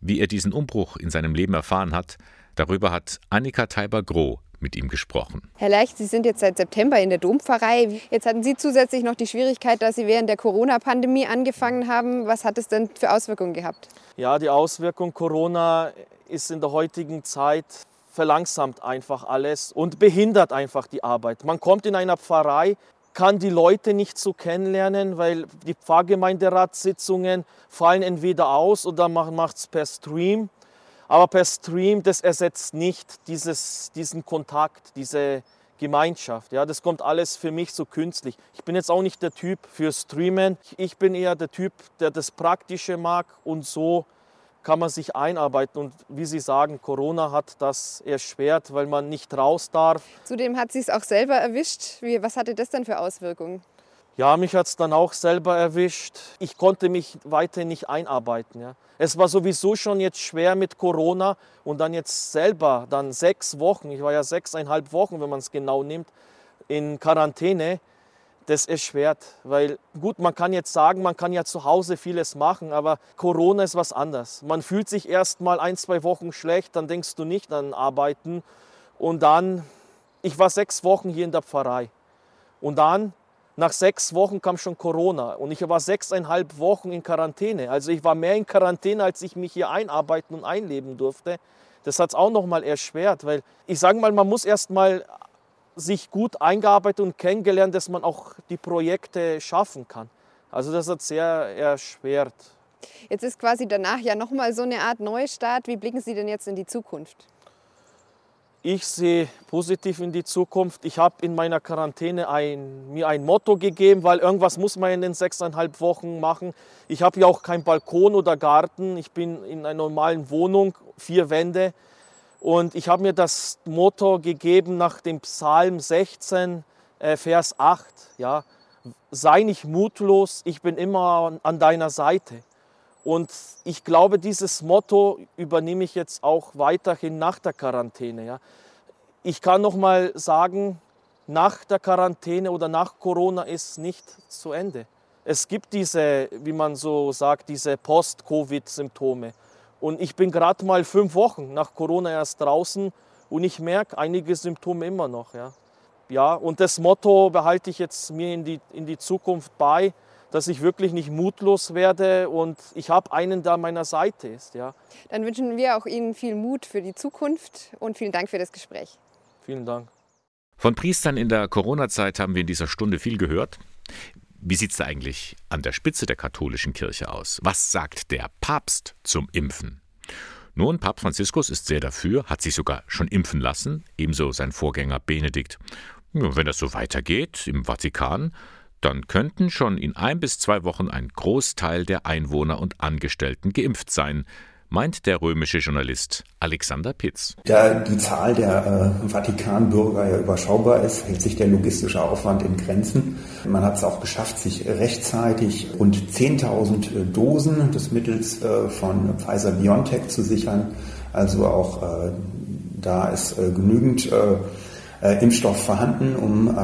Wie er diesen Umbruch in seinem Leben erfahren hat, Darüber hat Annika Teiber-Groh mit ihm gesprochen. Herr Leicht, Sie sind jetzt seit September in der Dompfarrei. Jetzt hatten Sie zusätzlich noch die Schwierigkeit, dass Sie während der Corona-Pandemie angefangen haben. Was hat es denn für Auswirkungen gehabt? Ja, die Auswirkung Corona ist in der heutigen Zeit verlangsamt einfach alles und behindert einfach die Arbeit. Man kommt in einer Pfarrei, kann die Leute nicht so kennenlernen, weil die Pfarrgemeinderatssitzungen fallen entweder aus oder man macht es per Stream. Aber per Stream, das ersetzt nicht dieses, diesen Kontakt, diese Gemeinschaft. Ja, das kommt alles für mich so künstlich. Ich bin jetzt auch nicht der Typ für Streamen. Ich bin eher der Typ, der das Praktische mag und so kann man sich einarbeiten. Und wie Sie sagen, Corona hat das erschwert, weil man nicht raus darf. Zudem hat sie es auch selber erwischt. Wie, was hatte das dann für Auswirkungen? Ja, mich hat es dann auch selber erwischt. Ich konnte mich weiter nicht einarbeiten. Ja. Es war sowieso schon jetzt schwer mit Corona und dann jetzt selber, dann sechs Wochen, ich war ja sechseinhalb Wochen, wenn man es genau nimmt, in Quarantäne, das erschwert. Weil gut, man kann jetzt sagen, man kann ja zu Hause vieles machen, aber Corona ist was anderes. Man fühlt sich erst mal ein, zwei Wochen schlecht, dann denkst du nicht an Arbeiten und dann, ich war sechs Wochen hier in der Pfarrei und dann nach sechs Wochen kam schon Corona und ich war sechseinhalb Wochen in Quarantäne. Also ich war mehr in Quarantäne, als ich mich hier einarbeiten und einleben durfte. Das hat es auch noch mal erschwert, weil ich sage mal, man muss erst mal sich gut eingearbeitet und kennengelernt, dass man auch die Projekte schaffen kann. Also das hat sehr erschwert. Jetzt ist quasi danach ja noch mal so eine Art Neustart. Wie blicken Sie denn jetzt in die Zukunft? Ich sehe positiv in die Zukunft. Ich habe in meiner Quarantäne ein, mir ein Motto gegeben, weil irgendwas muss man in den sechseinhalb Wochen machen. Ich habe ja auch keinen Balkon oder Garten. Ich bin in einer normalen Wohnung, vier Wände. Und ich habe mir das Motto gegeben nach dem Psalm 16, äh, Vers 8. Ja, sei nicht mutlos, ich bin immer an deiner Seite. Und ich glaube, dieses Motto übernehme ich jetzt auch weiterhin nach der Quarantäne. Ja. Ich kann noch mal sagen, nach der Quarantäne oder nach Corona ist nicht zu Ende. Es gibt diese, wie man so sagt, diese Post-Covid-Symptome. Und ich bin gerade mal fünf Wochen nach Corona erst draußen und ich merke einige Symptome immer noch. Ja. Ja, und das Motto behalte ich jetzt mir in die, in die Zukunft bei dass ich wirklich nicht mutlos werde und ich habe einen, der an meiner Seite ist. Ja. Dann wünschen wir auch Ihnen viel Mut für die Zukunft und vielen Dank für das Gespräch. Vielen Dank. Von Priestern in der Corona-Zeit haben wir in dieser Stunde viel gehört. Wie sieht es da eigentlich an der Spitze der katholischen Kirche aus? Was sagt der Papst zum Impfen? Nun, Papst Franziskus ist sehr dafür, hat sich sogar schon impfen lassen, ebenso sein Vorgänger Benedikt. Wenn das so weitergeht im Vatikan, dann könnten schon in ein bis zwei Wochen ein Großteil der Einwohner und Angestellten geimpft sein, meint der römische Journalist Alexander Pitz. Da die Zahl der äh, Vatikanbürger ja überschaubar ist, hält sich der logistische Aufwand in Grenzen. Man hat es auch geschafft, sich rechtzeitig rund 10.000 äh, Dosen des Mittels äh, von Pfizer BioNTech zu sichern. Also auch äh, da ist äh, genügend äh, äh, Impfstoff vorhanden, um äh, äh,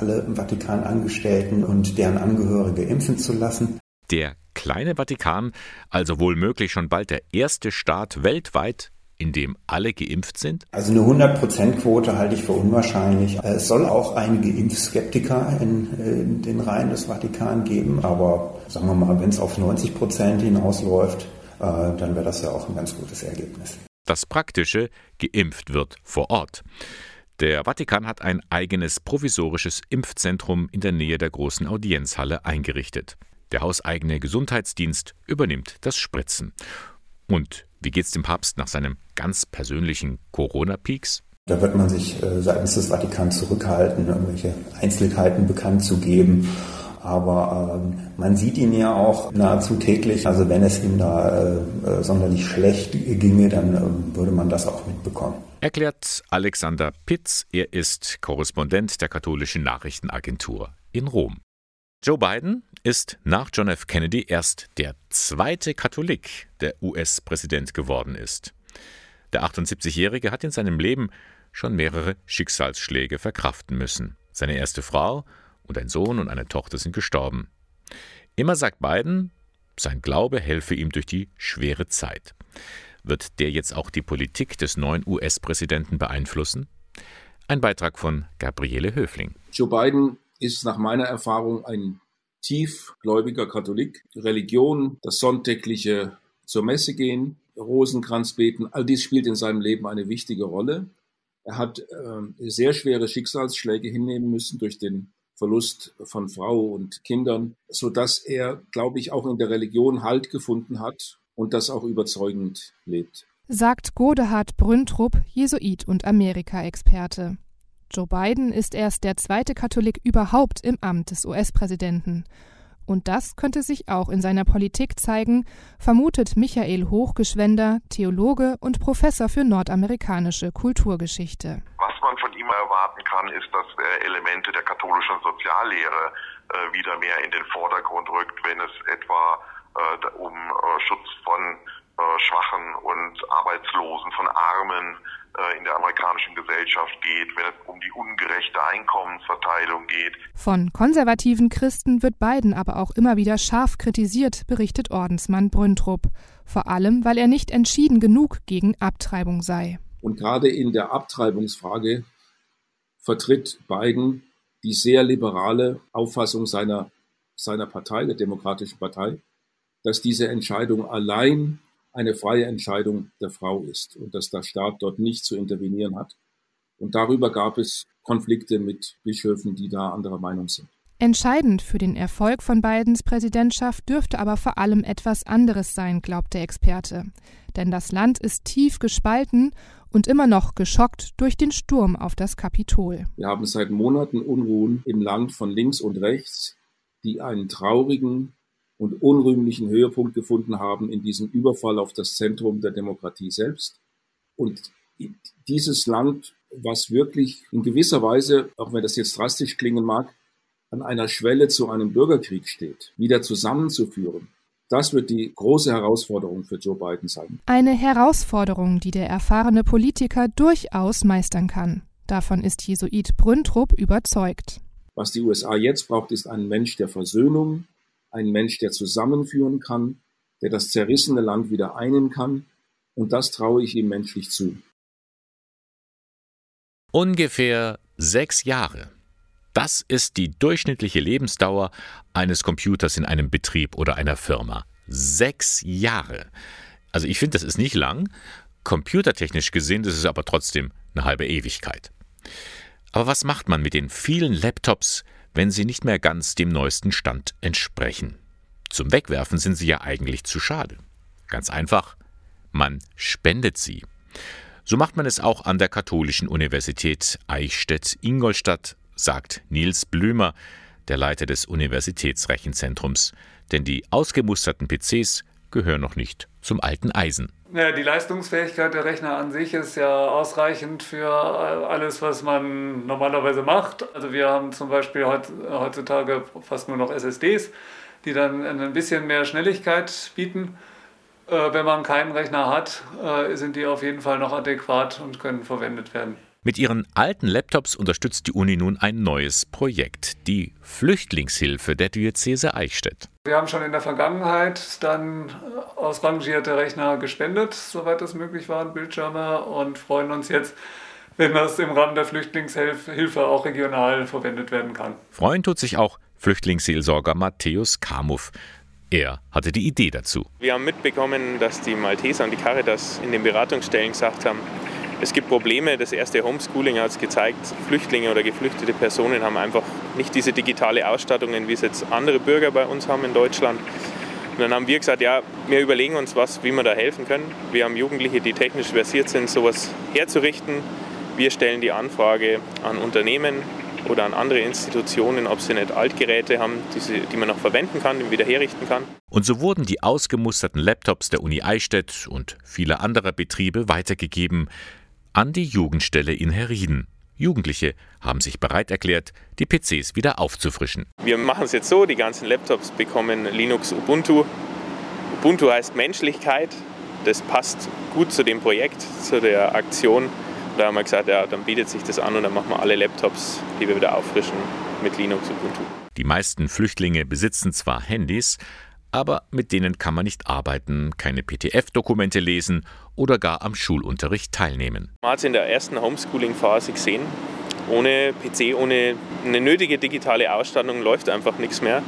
alle Vatikanangestellten und deren Angehörige impfen zu lassen. Der kleine Vatikan, also wohl möglich schon bald der erste Staat weltweit, in dem alle geimpft sind? Also eine 100%-Quote halte ich für unwahrscheinlich. Es soll auch einige Impfskeptiker in, in den Reihen des Vatikan geben, aber sagen wir mal, wenn es auf 90% hinausläuft, äh, dann wäre das ja auch ein ganz gutes Ergebnis. Das Praktische, geimpft wird vor Ort. Der Vatikan hat ein eigenes provisorisches Impfzentrum in der Nähe der großen Audienzhalle eingerichtet. Der hauseigene Gesundheitsdienst übernimmt das Spritzen. Und wie geht's dem Papst nach seinem ganz persönlichen Corona-Peaks? Da wird man sich äh, seitens des Vatikans zurückhalten, irgendwelche Einzelheiten bekannt zu geben. Aber ähm, man sieht ihn ja auch nahezu täglich. Also wenn es ihm da äh, äh sonderlich schlecht ginge, dann äh, würde man das auch mitbekommen. Erklärt Alexander Pitz. Er ist Korrespondent der katholischen Nachrichtenagentur in Rom. Joe Biden ist nach John F. Kennedy erst der zweite Katholik, der US-Präsident geworden ist. Der 78-Jährige hat in seinem Leben schon mehrere Schicksalsschläge verkraften müssen. Seine erste Frau und ein Sohn und eine Tochter sind gestorben. Immer sagt Biden, sein Glaube helfe ihm durch die schwere Zeit. Wird der jetzt auch die Politik des neuen US-Präsidenten beeinflussen? Ein Beitrag von Gabriele Höfling. Joe Biden ist nach meiner Erfahrung ein tiefgläubiger Katholik. Religion, das sonntägliche zur Messe gehen, Rosenkranz beten, all dies spielt in seinem Leben eine wichtige Rolle. Er hat äh, sehr schwere Schicksalsschläge hinnehmen müssen durch den Verlust von Frau und Kindern, so dass er, glaube ich, auch in der Religion Halt gefunden hat und das auch überzeugend lebt. Sagt Godehard Brüntrup, Jesuit und Amerika-Experte. Joe Biden ist erst der zweite Katholik überhaupt im Amt des US-Präsidenten. Und das könnte sich auch in seiner Politik zeigen, vermutet Michael Hochgeschwender, Theologe und Professor für nordamerikanische Kulturgeschichte. Was man von ihm erwarten kann, ist, dass er Elemente der katholischen Soziallehre äh, wieder mehr in den Vordergrund rückt, wenn es etwa äh, um äh, Schutz von äh, Schwachen und Arbeitslosen, von Armen äh, in der amerikanischen Gesellschaft geht, wenn es um die ungerechte Einkommensverteilung geht. Von konservativen Christen wird Biden aber auch immer wieder scharf kritisiert, berichtet Ordensmann Brüntrup. Vor allem, weil er nicht entschieden genug gegen Abtreibung sei. Und gerade in der Abtreibungsfrage vertritt Biden die sehr liberale Auffassung seiner, seiner Partei, der Demokratischen Partei, dass diese Entscheidung allein eine freie Entscheidung der Frau ist und dass der Staat dort nicht zu intervenieren hat. Und darüber gab es Konflikte mit Bischöfen, die da anderer Meinung sind. Entscheidend für den Erfolg von Bidens Präsidentschaft dürfte aber vor allem etwas anderes sein, glaubt der Experte. Denn das Land ist tief gespalten und immer noch geschockt durch den Sturm auf das Kapitol. Wir haben seit Monaten Unruhen im Land von links und rechts, die einen traurigen und unrühmlichen Höhepunkt gefunden haben in diesem Überfall auf das Zentrum der Demokratie selbst. Und dieses Land, was wirklich in gewisser Weise, auch wenn das jetzt drastisch klingen mag, an einer Schwelle zu einem Bürgerkrieg steht, wieder zusammenzuführen. Das wird die große Herausforderung für Joe Biden sein. Eine Herausforderung, die der erfahrene Politiker durchaus meistern kann. Davon ist Jesuit Brüntrup überzeugt. Was die USA jetzt braucht, ist ein Mensch der Versöhnung, ein Mensch, der zusammenführen kann, der das zerrissene Land wieder einen kann. Und das traue ich ihm menschlich zu. Ungefähr sechs Jahre. Das ist die durchschnittliche Lebensdauer eines Computers in einem Betrieb oder einer Firma. Sechs Jahre. Also ich finde, das ist nicht lang. Computertechnisch gesehen, das ist aber trotzdem eine halbe Ewigkeit. Aber was macht man mit den vielen Laptops, wenn sie nicht mehr ganz dem neuesten Stand entsprechen. Zum Wegwerfen sind sie ja eigentlich zu schade. Ganz einfach, man spendet sie. So macht man es auch an der Katholischen Universität Eichstätt-Ingolstadt, sagt Nils Blümer, der Leiter des Universitätsrechenzentrums, denn die ausgemusterten PCs gehören noch nicht zum alten Eisen. Ja, die Leistungsfähigkeit der Rechner an sich ist ja ausreichend für alles, was man normalerweise macht. Also wir haben zum Beispiel heutzutage fast nur noch SSDs, die dann ein bisschen mehr Schnelligkeit bieten. Äh, wenn man keinen Rechner hat, äh, sind die auf jeden Fall noch adäquat und können verwendet werden. Mit ihren alten Laptops unterstützt die Uni nun ein neues Projekt, die Flüchtlingshilfe der Diözese Eichstätt. Wir haben schon in der Vergangenheit dann ausrangierte Rechner gespendet, soweit das möglich war, Bildschirme, und freuen uns jetzt, wenn das im Rahmen der Flüchtlingshilfe auch regional verwendet werden kann. Freuen tut sich auch Flüchtlingsseelsorger Matthäus Kamuff. Er hatte die Idee dazu. Wir haben mitbekommen, dass die Malteser und die Caritas in den Beratungsstellen gesagt haben, es gibt Probleme. Das erste Homeschooling hat es gezeigt, Flüchtlinge oder geflüchtete Personen haben einfach nicht diese digitale Ausstattung, wie es jetzt andere Bürger bei uns haben in Deutschland. Und dann haben wir gesagt, ja, wir überlegen uns was, wie wir da helfen können. Wir haben Jugendliche, die technisch versiert sind, sowas herzurichten. Wir stellen die Anfrage an Unternehmen oder an andere Institutionen, ob sie nicht Altgeräte haben, die, sie, die man noch verwenden kann, die wieder herrichten kann. Und so wurden die ausgemusterten Laptops der Uni Eichstätt und vieler anderer Betriebe weitergegeben an die Jugendstelle in Herrieden. Jugendliche haben sich bereit erklärt, die PCs wieder aufzufrischen. Wir machen es jetzt so, die ganzen Laptops bekommen Linux Ubuntu. Ubuntu heißt Menschlichkeit. Das passt gut zu dem Projekt, zu der Aktion. Da haben wir gesagt, ja, dann bietet sich das an und dann machen wir alle Laptops, die wir wieder auffrischen, mit Linux Ubuntu. Die meisten Flüchtlinge besitzen zwar Handys, aber mit denen kann man nicht arbeiten, keine PTF-Dokumente lesen oder gar am Schulunterricht teilnehmen. Man hat es in der ersten Homeschooling-Phase gesehen. Ohne PC, ohne eine nötige digitale Ausstattung läuft einfach nichts mehr.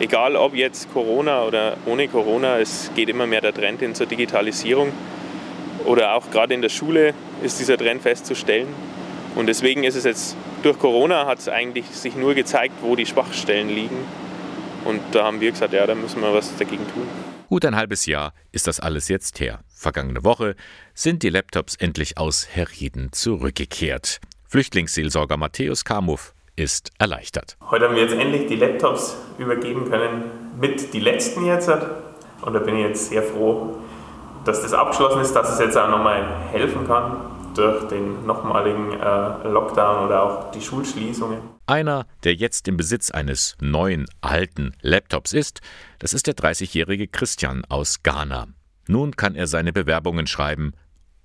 Egal ob jetzt Corona oder ohne Corona, es geht immer mehr der Trend hin zur Digitalisierung. Oder auch gerade in der Schule ist dieser Trend festzustellen. Und deswegen ist es jetzt durch Corona hat es eigentlich sich nur gezeigt, wo die Schwachstellen liegen. Und da haben wir gesagt, ja, da müssen wir was dagegen tun. Gut ein halbes Jahr ist das alles jetzt her. Vergangene Woche sind die Laptops endlich aus Herrieden zurückgekehrt. Flüchtlingsseelsorger Matthäus Kamuff ist erleichtert. Heute haben wir jetzt endlich die Laptops übergeben können, mit die letzten jetzt. Und da bin ich jetzt sehr froh, dass das abgeschlossen ist, dass es jetzt auch nochmal helfen kann durch den nochmaligen äh, Lockdown oder auch die Schulschließungen. Einer, der jetzt im Besitz eines neuen, alten Laptops ist, das ist der 30-jährige Christian aus Ghana. Nun kann er seine Bewerbungen schreiben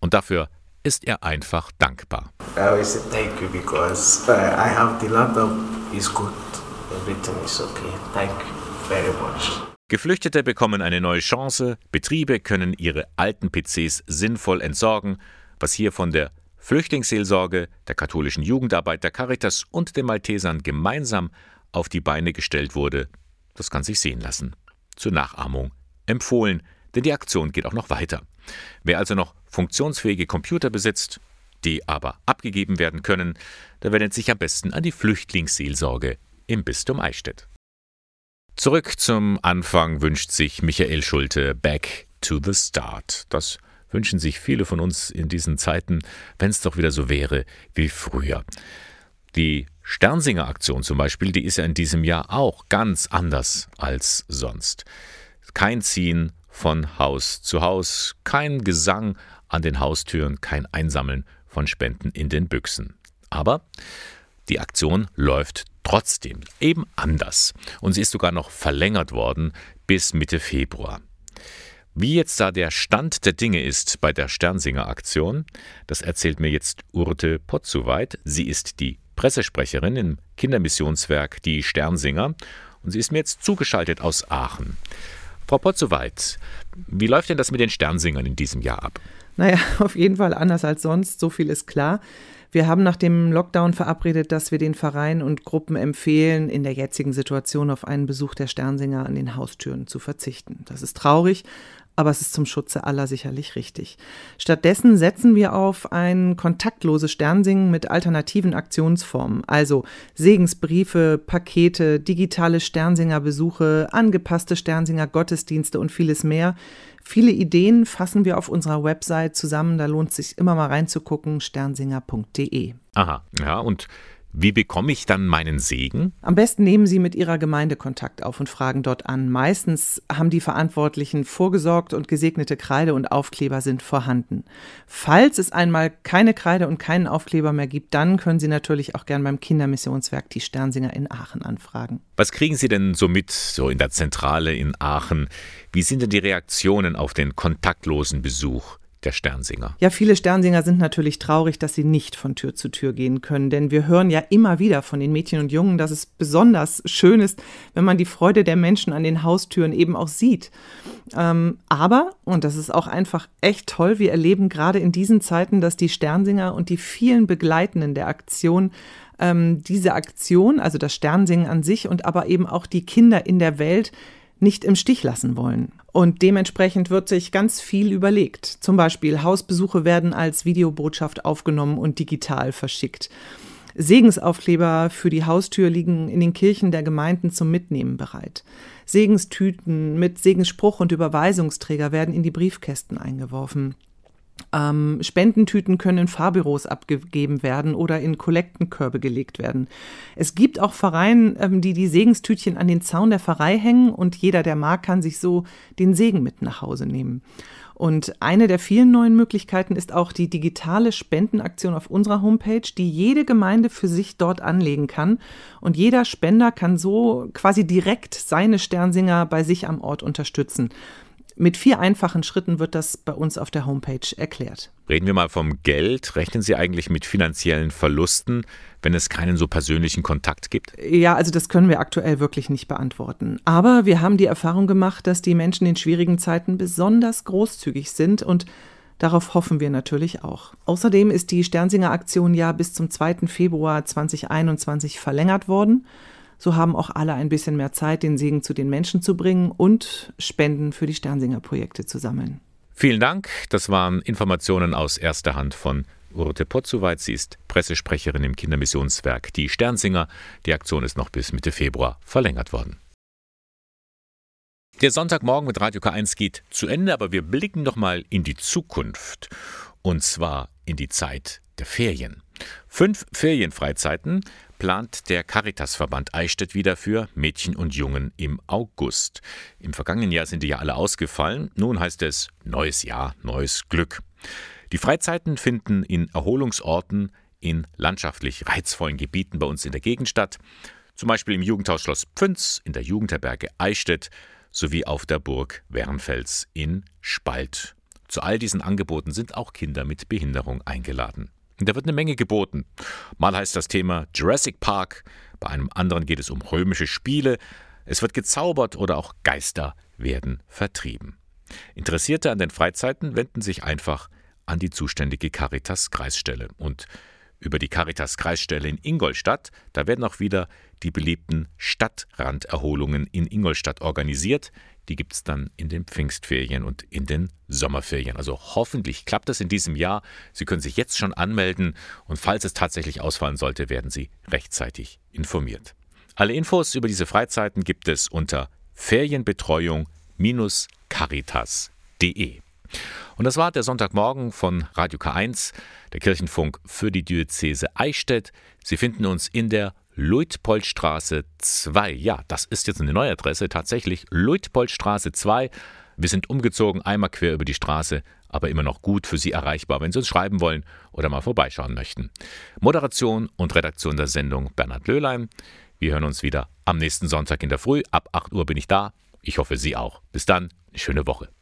und dafür ist er einfach dankbar. I always say thank you because uh, I have the laptop is good. Everything is okay. Thank you very much. Geflüchtete bekommen eine neue Chance, Betriebe können ihre alten PCs sinnvoll entsorgen was hier von der Flüchtlingsseelsorge, der katholischen Jugendarbeit, der Caritas und den Maltesern gemeinsam auf die Beine gestellt wurde, das kann sich sehen lassen. Zur Nachahmung empfohlen, denn die Aktion geht auch noch weiter. Wer also noch funktionsfähige Computer besitzt, die aber abgegeben werden können, der wendet sich am besten an die Flüchtlingsseelsorge im Bistum Eichstätt. Zurück zum Anfang wünscht sich Michael Schulte Back to the Start. Das wünschen sich viele von uns in diesen Zeiten, wenn es doch wieder so wäre wie früher. Die Sternsinger-Aktion zum Beispiel, die ist ja in diesem Jahr auch ganz anders als sonst. Kein Ziehen von Haus zu Haus, kein Gesang an den Haustüren, kein Einsammeln von Spenden in den Büchsen. Aber die Aktion läuft trotzdem eben anders und sie ist sogar noch verlängert worden bis Mitte Februar. Wie jetzt da der Stand der Dinge ist bei der Sternsinger-Aktion, das erzählt mir jetzt Urte Potzuweit. Sie ist die Pressesprecherin im Kindermissionswerk Die Sternsinger und sie ist mir jetzt zugeschaltet aus Aachen. Frau Potzuweit, wie läuft denn das mit den Sternsingern in diesem Jahr ab? Naja, auf jeden Fall anders als sonst, so viel ist klar. Wir haben nach dem Lockdown verabredet, dass wir den Vereinen und Gruppen empfehlen, in der jetzigen Situation auf einen Besuch der Sternsinger an den Haustüren zu verzichten. Das ist traurig, aber es ist zum Schutze aller sicherlich richtig. Stattdessen setzen wir auf ein kontaktloses Sternsingen mit alternativen Aktionsformen, also Segensbriefe, Pakete, digitale Sternsingerbesuche, angepasste Sternsinger-Gottesdienste und vieles mehr. Viele Ideen fassen wir auf unserer Website zusammen, da lohnt es sich immer mal reinzugucken, sternsinger.de. Aha, ja, und wie bekomme ich dann meinen Segen? Am besten nehmen Sie mit Ihrer Gemeinde Kontakt auf und fragen dort an. Meistens haben die Verantwortlichen vorgesorgt und gesegnete Kreide und Aufkleber sind vorhanden. Falls es einmal keine Kreide und keinen Aufkleber mehr gibt, dann können Sie natürlich auch gern beim Kindermissionswerk die Sternsinger in Aachen anfragen. Was kriegen Sie denn so mit, so in der Zentrale in Aachen? Wie sind denn die Reaktionen auf den kontaktlosen Besuch der Sternsinger. Ja, viele Sternsinger sind natürlich traurig, dass sie nicht von Tür zu Tür gehen können, denn wir hören ja immer wieder von den Mädchen und Jungen, dass es besonders schön ist, wenn man die Freude der Menschen an den Haustüren eben auch sieht. Ähm, aber, und das ist auch einfach echt toll, wir erleben gerade in diesen Zeiten, dass die Sternsinger und die vielen Begleitenden der Aktion ähm, diese Aktion, also das Sternsingen an sich und aber eben auch die Kinder in der Welt nicht im Stich lassen wollen. Und dementsprechend wird sich ganz viel überlegt. Zum Beispiel Hausbesuche werden als Videobotschaft aufgenommen und digital verschickt. Segensaufkleber für die Haustür liegen in den Kirchen der Gemeinden zum Mitnehmen bereit. Segenstüten mit Segensspruch und Überweisungsträger werden in die Briefkästen eingeworfen. Ähm, Spendentüten können in Fahrbüros abgegeben werden oder in Kollektenkörbe gelegt werden. Es gibt auch Vereine, ähm, die die Segenstütchen an den Zaun der Pfarrei hängen und jeder, der mag, kann sich so den Segen mit nach Hause nehmen. Und eine der vielen neuen Möglichkeiten ist auch die digitale Spendenaktion auf unserer Homepage, die jede Gemeinde für sich dort anlegen kann. Und jeder Spender kann so quasi direkt seine Sternsinger bei sich am Ort unterstützen. Mit vier einfachen Schritten wird das bei uns auf der Homepage erklärt. Reden wir mal vom Geld. Rechnen Sie eigentlich mit finanziellen Verlusten, wenn es keinen so persönlichen Kontakt gibt? Ja, also das können wir aktuell wirklich nicht beantworten. Aber wir haben die Erfahrung gemacht, dass die Menschen in schwierigen Zeiten besonders großzügig sind und Darauf hoffen wir natürlich auch. Außerdem ist die Sternsinger Aktion ja bis zum 2. Februar 2021 verlängert worden. So haben auch alle ein bisschen mehr Zeit, den Segen zu den Menschen zu bringen und Spenden für die Sternsinger-Projekte zu sammeln. Vielen Dank. Das waren Informationen aus erster Hand von Urte Potzuweit. Sie ist Pressesprecherin im Kindermissionswerk Die Sternsinger. Die Aktion ist noch bis Mitte Februar verlängert worden. Der Sonntagmorgen mit Radio K1 geht zu Ende, aber wir blicken noch mal in die Zukunft. Und zwar in die Zeit der Ferien. Fünf Ferienfreizeiten plant der Caritasverband Eichstätt wieder für Mädchen und Jungen im August. Im vergangenen Jahr sind die ja alle ausgefallen. Nun heißt es neues Jahr, neues Glück. Die Freizeiten finden in Erholungsorten in landschaftlich reizvollen Gebieten bei uns in der Gegend statt. Zum Beispiel im Jugendhaus Schloss Pfünz, in der Jugendherberge Eichstätt sowie auf der Burg Wernfels in Spalt. Zu all diesen Angeboten sind auch Kinder mit Behinderung eingeladen. Da wird eine Menge geboten. Mal heißt das Thema Jurassic Park, bei einem anderen geht es um römische Spiele, es wird gezaubert oder auch Geister werden vertrieben. Interessierte an den Freizeiten wenden sich einfach an die zuständige Caritas Kreisstelle und über die Caritas Kreisstelle in Ingolstadt, da werden auch wieder die beliebten Stadtranderholungen in Ingolstadt organisiert. Die gibt es dann in den Pfingstferien und in den Sommerferien. Also hoffentlich klappt das in diesem Jahr. Sie können sich jetzt schon anmelden und falls es tatsächlich ausfallen sollte, werden Sie rechtzeitig informiert. Alle Infos über diese Freizeiten gibt es unter ferienbetreuung-caritas.de. Und das war der Sonntagmorgen von Radio K1, der Kirchenfunk für die Diözese Eichstätt. Sie finden uns in der Luitpoldstraße 2. Ja, das ist jetzt eine neue Adresse, tatsächlich Luitpoldstraße 2. Wir sind umgezogen, einmal quer über die Straße, aber immer noch gut für Sie erreichbar, wenn Sie uns schreiben wollen oder mal vorbeischauen möchten. Moderation und Redaktion der Sendung Bernhard Löhlein. Wir hören uns wieder am nächsten Sonntag in der Früh. Ab 8 Uhr bin ich da. Ich hoffe, Sie auch. Bis dann, eine schöne Woche.